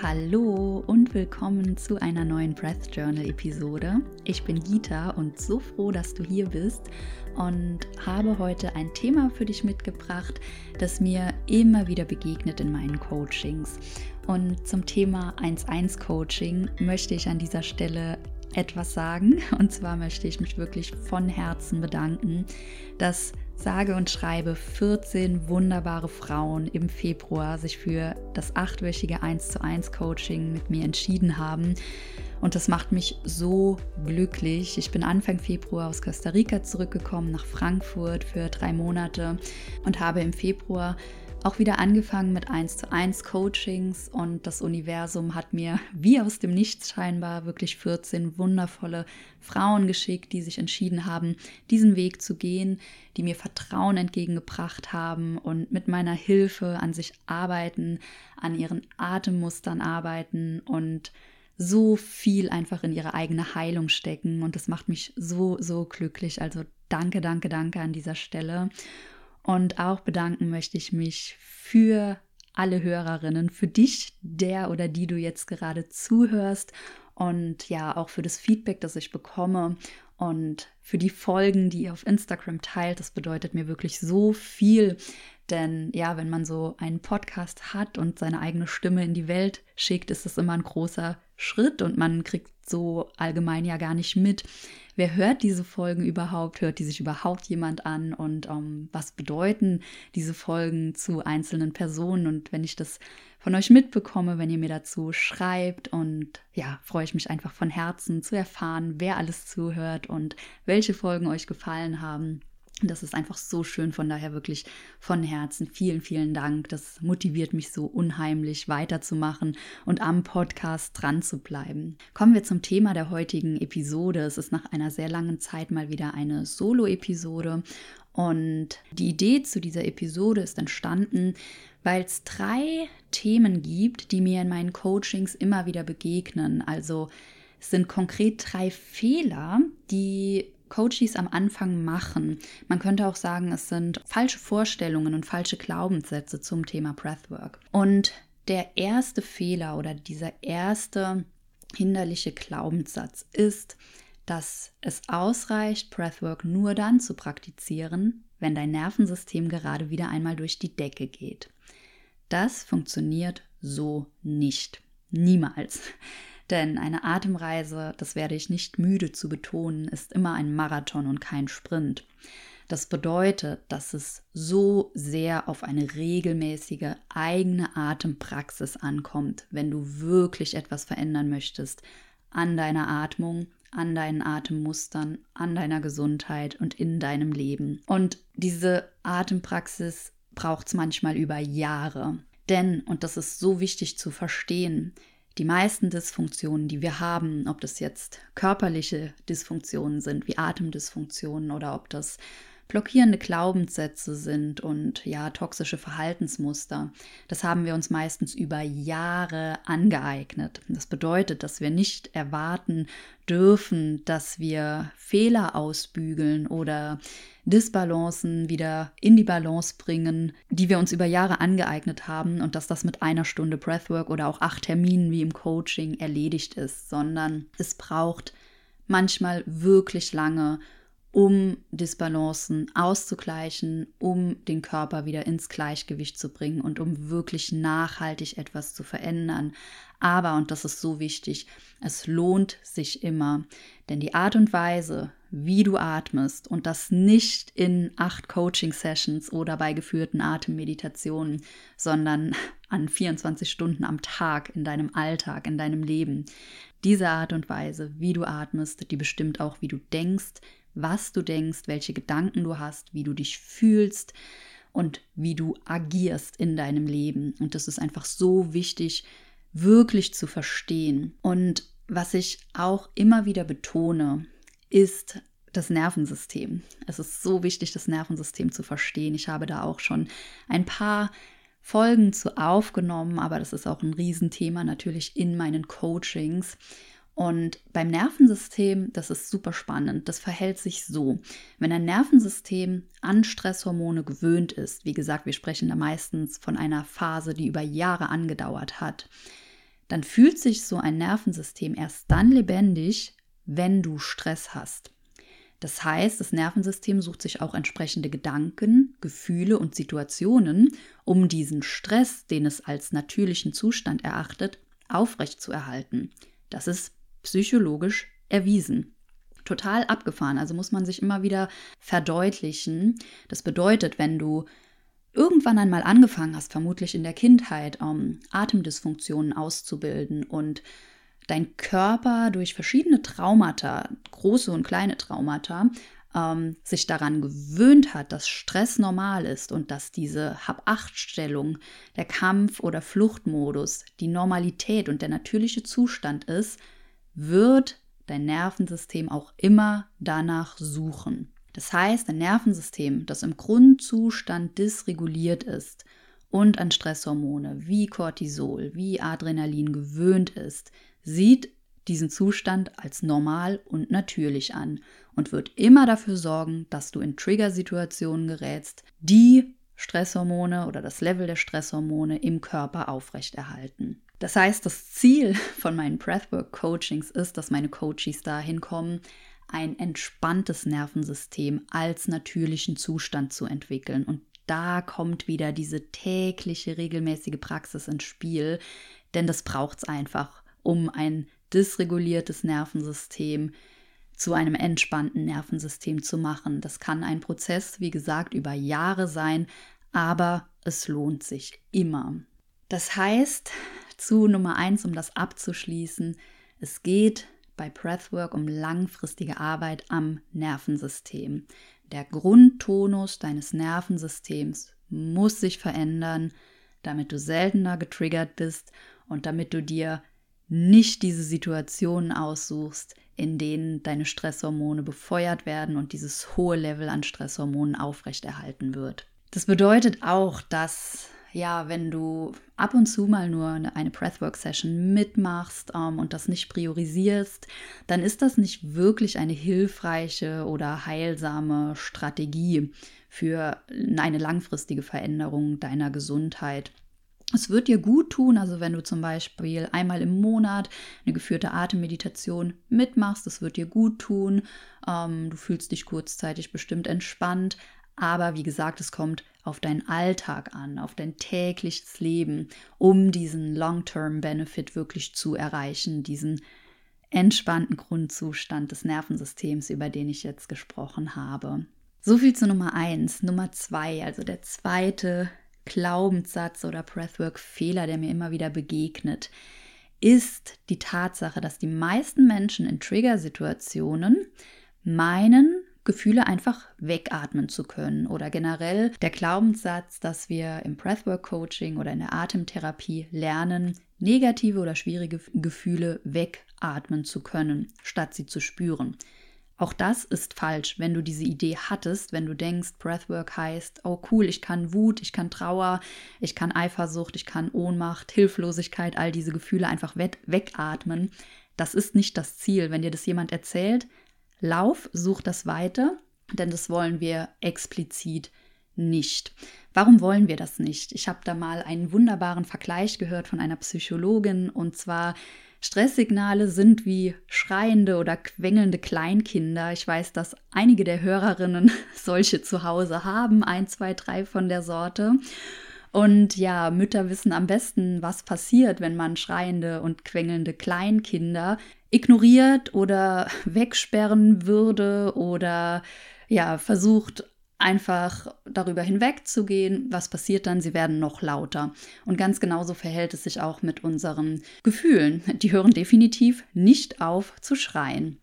Hallo und willkommen zu einer neuen Breath Journal Episode. Ich bin Gita und so froh, dass du hier bist und habe heute ein Thema für dich mitgebracht, das mir immer wieder begegnet in meinen Coachings. Und zum Thema 1-1 Coaching möchte ich an dieser Stelle etwas sagen. Und zwar möchte ich mich wirklich von Herzen bedanken, dass sage und schreibe 14 wunderbare Frauen im Februar sich für das achtwöchige 1 zu 1 Coaching mit mir entschieden haben. Und das macht mich so glücklich. Ich bin Anfang Februar aus Costa Rica zurückgekommen nach Frankfurt für drei Monate und habe im Februar auch wieder angefangen mit 1 zu 1 Coachings und das Universum hat mir wie aus dem Nichts scheinbar wirklich 14 wundervolle Frauen geschickt, die sich entschieden haben, diesen Weg zu gehen, die mir Vertrauen entgegengebracht haben und mit meiner Hilfe an sich arbeiten, an ihren Atemmustern arbeiten und so viel einfach in ihre eigene Heilung stecken und das macht mich so, so glücklich. Also danke, danke, danke an dieser Stelle. Und auch bedanken möchte ich mich für alle Hörerinnen, für dich, der oder die du jetzt gerade zuhörst und ja, auch für das Feedback, das ich bekomme und für die Folgen, die ihr auf Instagram teilt. Das bedeutet mir wirklich so viel, denn ja, wenn man so einen Podcast hat und seine eigene Stimme in die Welt schickt, ist das immer ein großer Schritt und man kriegt so allgemein ja gar nicht mit, wer hört diese Folgen überhaupt, hört die sich überhaupt jemand an? Und ähm, was bedeuten diese Folgen zu einzelnen Personen? Und wenn ich das von euch mitbekomme, wenn ihr mir dazu schreibt und ja, freue ich mich einfach von Herzen zu erfahren, wer alles zuhört und welche Folgen euch gefallen haben. Das ist einfach so schön, von daher wirklich von Herzen vielen, vielen Dank. Das motiviert mich so unheimlich weiterzumachen und am Podcast dran zu bleiben. Kommen wir zum Thema der heutigen Episode. Es ist nach einer sehr langen Zeit mal wieder eine Solo-Episode und die Idee zu dieser Episode ist entstanden, weil es drei Themen gibt, die mir in meinen Coachings immer wieder begegnen. Also es sind konkret drei Fehler, die Coaches am Anfang machen. Man könnte auch sagen, es sind falsche Vorstellungen und falsche Glaubenssätze zum Thema Breathwork. Und der erste Fehler oder dieser erste hinderliche Glaubenssatz ist, dass es ausreicht, Breathwork nur dann zu praktizieren, wenn dein Nervensystem gerade wieder einmal durch die Decke geht. Das funktioniert so nicht. Niemals. Denn eine Atemreise, das werde ich nicht müde zu betonen, ist immer ein Marathon und kein Sprint. Das bedeutet, dass es so sehr auf eine regelmäßige eigene Atempraxis ankommt, wenn du wirklich etwas verändern möchtest an deiner Atmung, an deinen Atemmustern, an deiner Gesundheit und in deinem Leben. Und diese Atempraxis braucht es manchmal über Jahre. Denn, und das ist so wichtig zu verstehen, die meisten Dysfunktionen, die wir haben, ob das jetzt körperliche Dysfunktionen sind, wie Atemdysfunktionen oder ob das blockierende Glaubenssätze sind und ja, toxische Verhaltensmuster. Das haben wir uns meistens über Jahre angeeignet. Das bedeutet, dass wir nicht erwarten dürfen, dass wir Fehler ausbügeln oder Disbalancen wieder in die Balance bringen, die wir uns über Jahre angeeignet haben und dass das mit einer Stunde Breathwork oder auch acht Terminen wie im Coaching erledigt ist, sondern es braucht manchmal wirklich lange, um Disbalancen auszugleichen, um den Körper wieder ins Gleichgewicht zu bringen und um wirklich nachhaltig etwas zu verändern. Aber, und das ist so wichtig, es lohnt sich immer, denn die Art und Weise, wie du atmest und das nicht in acht Coaching-Sessions oder bei geführten Atemmeditationen, sondern an 24 Stunden am Tag in deinem Alltag, in deinem Leben. Diese Art und Weise, wie du atmest, die bestimmt auch, wie du denkst, was du denkst, welche Gedanken du hast, wie du dich fühlst und wie du agierst in deinem Leben. Und das ist einfach so wichtig, wirklich zu verstehen. Und was ich auch immer wieder betone, ist das Nervensystem. Es ist so wichtig, das Nervensystem zu verstehen. Ich habe da auch schon ein paar Folgen zu aufgenommen, aber das ist auch ein Riesenthema natürlich in meinen Coachings. Und beim Nervensystem, das ist super spannend, das verhält sich so. Wenn ein Nervensystem an Stresshormone gewöhnt ist, wie gesagt, wir sprechen da meistens von einer Phase, die über Jahre angedauert hat, dann fühlt sich so ein Nervensystem erst dann lebendig, wenn du Stress hast. Das heißt, das Nervensystem sucht sich auch entsprechende Gedanken, Gefühle und Situationen, um diesen Stress, den es als natürlichen Zustand erachtet, aufrechtzuerhalten. Das ist psychologisch erwiesen. Total abgefahren, also muss man sich immer wieder verdeutlichen. Das bedeutet, wenn du irgendwann einmal angefangen hast, vermutlich in der Kindheit, um Atemdysfunktionen auszubilden und dein Körper durch verschiedene Traumata, große und kleine Traumata, ähm, sich daran gewöhnt hat, dass Stress normal ist und dass diese Hab-Acht-Stellung, der Kampf- oder Fluchtmodus die Normalität und der natürliche Zustand ist, wird dein Nervensystem auch immer danach suchen. Das heißt, ein Nervensystem, das im Grundzustand dysreguliert ist und an Stresshormone wie Cortisol, wie Adrenalin gewöhnt ist, sieht diesen Zustand als normal und natürlich an und wird immer dafür sorgen, dass du in Triggersituationen gerätst, die Stresshormone oder das Level der Stresshormone im Körper aufrechterhalten. Das heißt, das Ziel von meinen Breathwork-Coachings ist, dass meine Coaches dahin kommen, ein entspanntes Nervensystem als natürlichen Zustand zu entwickeln. Und da kommt wieder diese tägliche, regelmäßige Praxis ins Spiel, denn das braucht es einfach, um ein dysreguliertes Nervensystem zu einem entspannten Nervensystem zu machen. Das kann ein Prozess, wie gesagt, über Jahre sein, aber es lohnt sich immer. Das heißt, zu Nummer eins, um das abzuschließen, es geht bei Breathwork um langfristige Arbeit am Nervensystem. Der Grundtonus deines Nervensystems muss sich verändern, damit du seltener getriggert bist und damit du dir nicht diese Situationen aussuchst, in denen deine Stresshormone befeuert werden und dieses hohe Level an Stresshormonen aufrechterhalten wird. Das bedeutet auch, dass ja, wenn du ab und zu mal nur eine, Breathwork-Session mitmachst ähm, und das nicht priorisierst, dann ist das nicht wirklich eine hilfreiche oder heilsame Strategie für eine langfristige Veränderung deiner Gesundheit. Es wird dir gut tun, also wenn du zum Beispiel einmal im Monat eine geführte Atemmeditation mitmachst, das wird dir gut tun. Ähm, du fühlst dich kurzzeitig bestimmt entspannt, aber wie gesagt, es kommt auf deinen Alltag an, auf dein tägliches Leben, um diesen Long-Term-Benefit wirklich zu erreichen, diesen entspannten Grundzustand des Nervensystems, über den ich jetzt gesprochen habe. So viel zu Nummer eins. Nummer zwei, also der zweite Glaubenssatz oder Breathwork-Fehler, der mir immer wieder begegnet, ist die Tatsache, dass die meisten Menschen in Trigger-Situationen meinen, Gefühle einfach wegatmen zu können oder generell der Glaubenssatz, dass wir im Breathwork-Coaching oder in der Atemtherapie lernen, negative oder schwierige Gefühle wegatmen zu können, statt sie zu spüren. Auch das ist falsch, wenn du diese Idee hattest, wenn du denkst, Breathwork heißt, oh cool, ich kann Wut, ich kann Trauer, ich kann Eifersucht, ich kann Ohnmacht, Hilflosigkeit, all diese Gefühle einfach wegatmen. Das ist nicht das Ziel. Wenn dir das jemand erzählt, lauf, such das weiter, denn das wollen wir explizit nicht. Warum wollen wir das nicht? Ich habe da mal einen wunderbaren Vergleich gehört von einer Psychologin und zwar Stresssignale sind wie schreiende oder quengelnde Kleinkinder. Ich weiß, dass einige der Hörerinnen solche zu Hause haben, ein, zwei, drei von der Sorte. Und ja, Mütter wissen am besten, was passiert, wenn man schreiende und quengelnde Kleinkinder ignoriert oder wegsperren würde oder ja, versucht einfach darüber hinwegzugehen. Was passiert dann? Sie werden noch lauter. Und ganz genauso verhält es sich auch mit unseren Gefühlen. Die hören definitiv nicht auf zu schreien.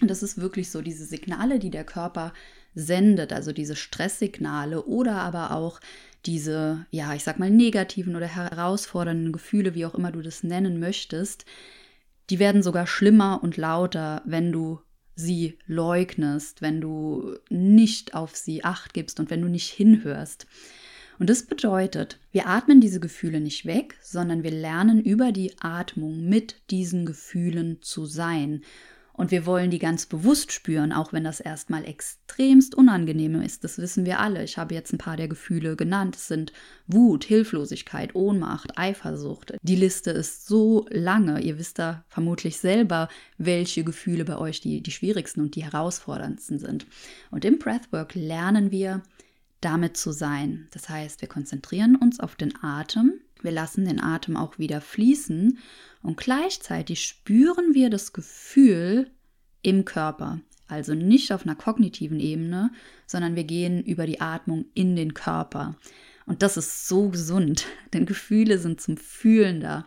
Und das ist wirklich so, diese Signale, die der Körper sendet, also diese Stresssignale oder aber auch diese, ja, ich sag mal, negativen oder herausfordernden Gefühle, wie auch immer du das nennen möchtest, die werden sogar schlimmer und lauter, wenn du sie leugnest, wenn du nicht auf sie acht gibst und wenn du nicht hinhörst. Und das bedeutet, wir atmen diese Gefühle nicht weg, sondern wir lernen über die Atmung mit diesen Gefühlen zu sein. Und wir wollen die ganz bewusst spüren, auch wenn das erstmal extremst unangenehm ist. Das wissen wir alle. Ich habe jetzt ein paar der Gefühle genannt. Es sind Wut, Hilflosigkeit, Ohnmacht, Eifersucht. Die Liste ist so lange. Ihr wisst da vermutlich selber, welche Gefühle bei euch die, die schwierigsten und die herausforderndsten sind. Und im Breathwork lernen wir, damit zu sein. Das heißt, wir konzentrieren uns auf den Atem. Wir lassen den Atem auch wieder fließen und gleichzeitig spüren wir das Gefühl im Körper. Also nicht auf einer kognitiven Ebene, sondern wir gehen über die Atmung in den Körper. Und das ist so gesund, denn Gefühle sind zum Fühlen da.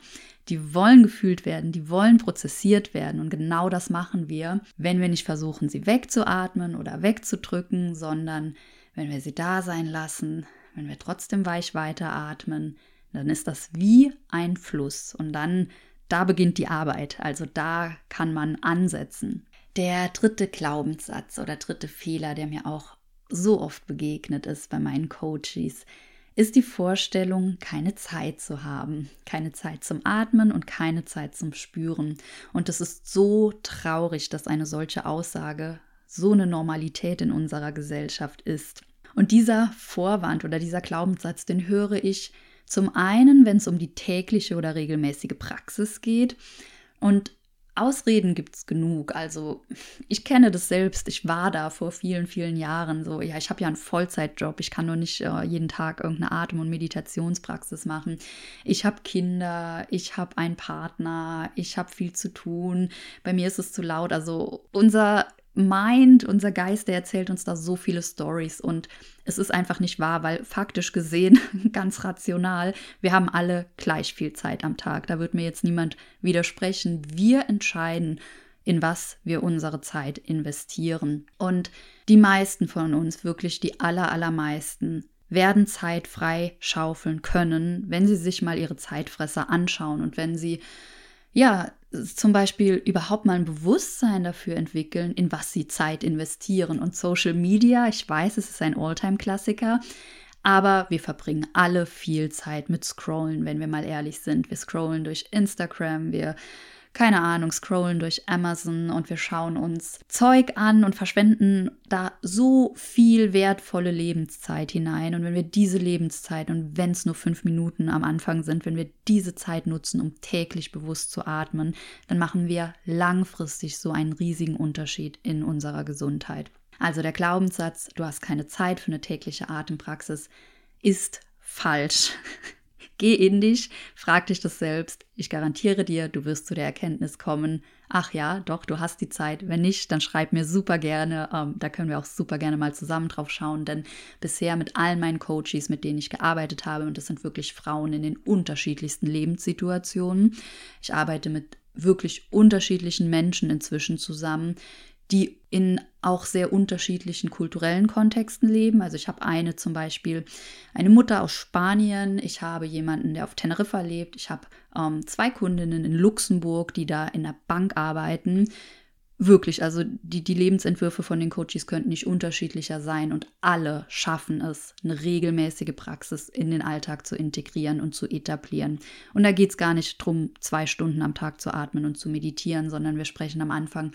Die wollen gefühlt werden, die wollen prozessiert werden. Und genau das machen wir, wenn wir nicht versuchen, sie wegzuatmen oder wegzudrücken, sondern wenn wir sie da sein lassen, wenn wir trotzdem weich weiteratmen, dann ist das wie ein Fluss. Und dann da beginnt die Arbeit, also da kann man ansetzen. Der dritte Glaubenssatz oder dritte Fehler, der mir auch so oft begegnet ist bei meinen Coaches, ist die Vorstellung, keine Zeit zu haben, keine Zeit zum Atmen und keine Zeit zum Spüren. Und es ist so traurig, dass eine solche Aussage so eine Normalität in unserer Gesellschaft ist. Und dieser Vorwand oder dieser Glaubenssatz, den höre ich zum einen, wenn es um die tägliche oder regelmäßige Praxis geht. Und Ausreden gibt es genug. Also ich kenne das selbst. Ich war da vor vielen, vielen Jahren so, ja, ich habe ja einen Vollzeitjob. Ich kann nur nicht äh, jeden Tag irgendeine Atem- und Meditationspraxis machen. Ich habe Kinder, ich habe einen Partner, ich habe viel zu tun. Bei mir ist es zu laut. Also unser Mind, unser Geist, der erzählt uns da so viele Stories und es ist einfach nicht wahr, weil faktisch gesehen, ganz rational, wir haben alle gleich viel Zeit am Tag. Da wird mir jetzt niemand widersprechen. Wir entscheiden, in was wir unsere Zeit investieren. Und die meisten von uns, wirklich die aller, allermeisten, werden Zeit frei schaufeln können, wenn sie sich mal ihre Zeitfresser anschauen und wenn sie ja, zum Beispiel überhaupt mal ein Bewusstsein dafür entwickeln, in was sie Zeit investieren. Und Social Media, ich weiß, es ist ein Alltime-Klassiker, aber wir verbringen alle viel Zeit mit Scrollen, wenn wir mal ehrlich sind. Wir scrollen durch Instagram, wir keine Ahnung, scrollen durch Amazon und wir schauen uns Zeug an und verschwenden da so viel wertvolle Lebenszeit hinein. Und wenn wir diese Lebenszeit und wenn es nur fünf Minuten am Anfang sind, wenn wir diese Zeit nutzen, um täglich bewusst zu atmen, dann machen wir langfristig so einen riesigen Unterschied in unserer Gesundheit. Also der Glaubenssatz, du hast keine Zeit für eine tägliche Atempraxis, ist falsch. Geh in dich, frag dich das selbst. Ich garantiere dir, du wirst zu der Erkenntnis kommen, ach ja, doch, du hast die Zeit. Wenn nicht, dann schreib mir super gerne. Ähm, da können wir auch super gerne mal zusammen drauf schauen, denn bisher mit allen meinen Coaches, mit denen ich gearbeitet habe, und das sind wirklich Frauen in den unterschiedlichsten Lebenssituationen. Ich arbeite mit wirklich unterschiedlichen Menschen inzwischen zusammen, die in auch sehr unterschiedlichen kulturellen Kontexten leben. Also ich habe eine zum Beispiel, eine Mutter aus Spanien, ich habe jemanden, der auf Teneriffa lebt, ich habe ähm, zwei Kundinnen in Luxemburg, die da in der Bank arbeiten. Wirklich, also die, die Lebensentwürfe von den Coaches könnten nicht unterschiedlicher sein und alle schaffen es, eine regelmäßige Praxis in den Alltag zu integrieren und zu etablieren. Und da geht es gar nicht darum, zwei Stunden am Tag zu atmen und zu meditieren, sondern wir sprechen am Anfang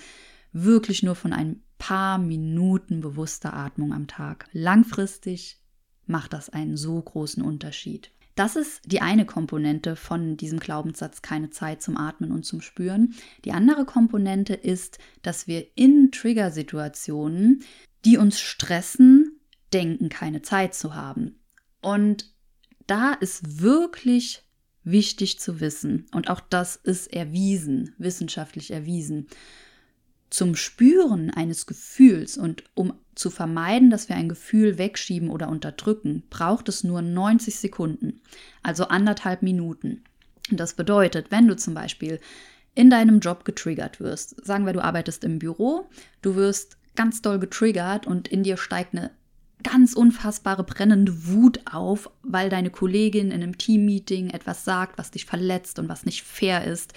wirklich nur von ein paar Minuten bewusster Atmung am Tag. Langfristig macht das einen so großen Unterschied. Das ist die eine Komponente von diesem Glaubenssatz, keine Zeit zum Atmen und zum Spüren. Die andere Komponente ist, dass wir in Triggersituationen, die uns stressen, denken, keine Zeit zu haben. Und da ist wirklich wichtig zu wissen, und auch das ist erwiesen, wissenschaftlich erwiesen, zum Spüren eines Gefühls und um zu vermeiden, dass wir ein Gefühl wegschieben oder unterdrücken, braucht es nur 90 Sekunden, also anderthalb Minuten. Das bedeutet, wenn du zum Beispiel in deinem Job getriggert wirst, sagen wir, du arbeitest im Büro, du wirst ganz doll getriggert und in dir steigt eine ganz unfassbare brennende Wut auf, weil deine Kollegin in einem Teammeeting etwas sagt, was dich verletzt und was nicht fair ist.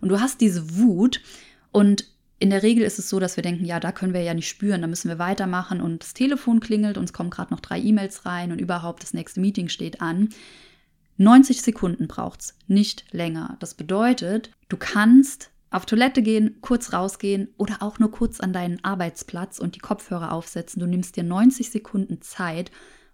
Und du hast diese Wut und in der Regel ist es so, dass wir denken, ja, da können wir ja nicht spüren, da müssen wir weitermachen und das Telefon klingelt, uns kommen gerade noch drei E-Mails rein und überhaupt das nächste Meeting steht an. 90 Sekunden braucht es, nicht länger. Das bedeutet, du kannst auf Toilette gehen, kurz rausgehen oder auch nur kurz an deinen Arbeitsplatz und die Kopfhörer aufsetzen. Du nimmst dir 90 Sekunden Zeit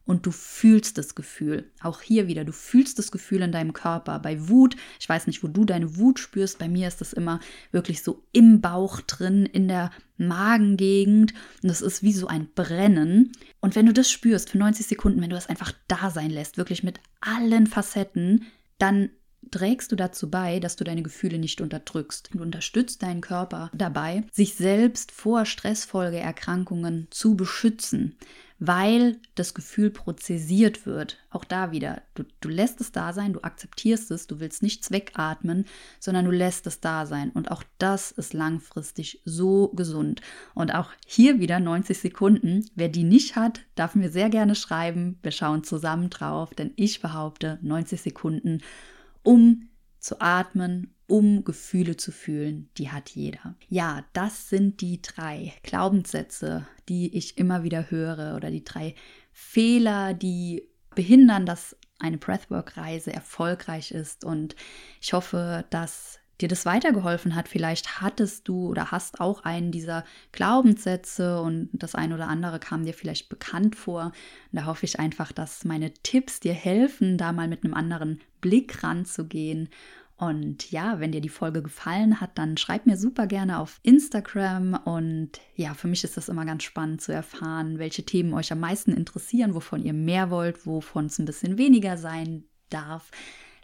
und du fühlst das Gefühl. Auch hier wieder, du fühlst das Gefühl in deinem Körper. Bei Wut, ich weiß nicht, wo du deine Wut spürst, bei mir ist das immer wirklich so im Bauch drin, in der Magengegend und das ist wie so ein Brennen. Und wenn du das spürst für 90 Sekunden, wenn du das einfach da sein lässt, wirklich mit allen Facetten, dann trägst du dazu bei, dass du deine Gefühle nicht unterdrückst. Du unterstützt deinen Körper dabei, sich selbst vor Stressfolgeerkrankungen zu beschützen weil das Gefühl prozessiert wird. Auch da wieder, du, du lässt es da sein, du akzeptierst es, du willst nichts wegatmen, sondern du lässt es da sein. Und auch das ist langfristig so gesund. Und auch hier wieder 90 Sekunden. Wer die nicht hat, darf mir sehr gerne schreiben. Wir schauen zusammen drauf, denn ich behaupte 90 Sekunden, um zu atmen, um Gefühle zu fühlen, die hat jeder. Ja, das sind die drei Glaubenssätze, die ich immer wieder höre oder die drei Fehler, die behindern, dass eine Breathwork-Reise erfolgreich ist. Und ich hoffe, dass dir das weitergeholfen hat. Vielleicht hattest du oder hast auch einen dieser Glaubenssätze und das eine oder andere kam dir vielleicht bekannt vor. Und da hoffe ich einfach, dass meine Tipps dir helfen, da mal mit einem anderen Blick ranzugehen und ja, wenn dir die Folge gefallen hat, dann schreib mir super gerne auf Instagram. Und ja, für mich ist das immer ganz spannend zu erfahren, welche Themen euch am meisten interessieren, wovon ihr mehr wollt, wovon es ein bisschen weniger sein darf.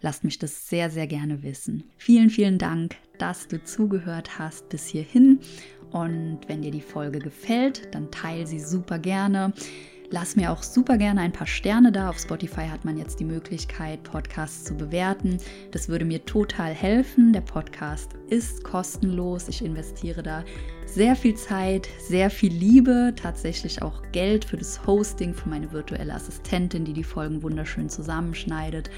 Lasst mich das sehr, sehr gerne wissen. Vielen, vielen Dank, dass du zugehört hast bis hierhin. Und wenn dir die Folge gefällt, dann teile sie super gerne. Lass mir auch super gerne ein paar Sterne da. Auf Spotify hat man jetzt die Möglichkeit, Podcasts zu bewerten. Das würde mir total helfen. Der Podcast ist kostenlos. Ich investiere da sehr viel Zeit, sehr viel Liebe, tatsächlich auch Geld für das Hosting, für meine virtuelle Assistentin, die die Folgen wunderschön zusammenschneidet.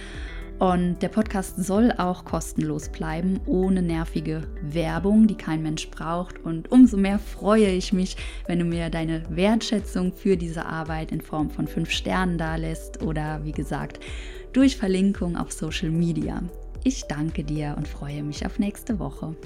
Und der Podcast soll auch kostenlos bleiben, ohne nervige Werbung, die kein Mensch braucht. Und umso mehr freue ich mich, wenn du mir deine Wertschätzung für diese Arbeit in Form von fünf Sternen dalässt oder wie gesagt durch Verlinkung auf Social Media. Ich danke dir und freue mich auf nächste Woche.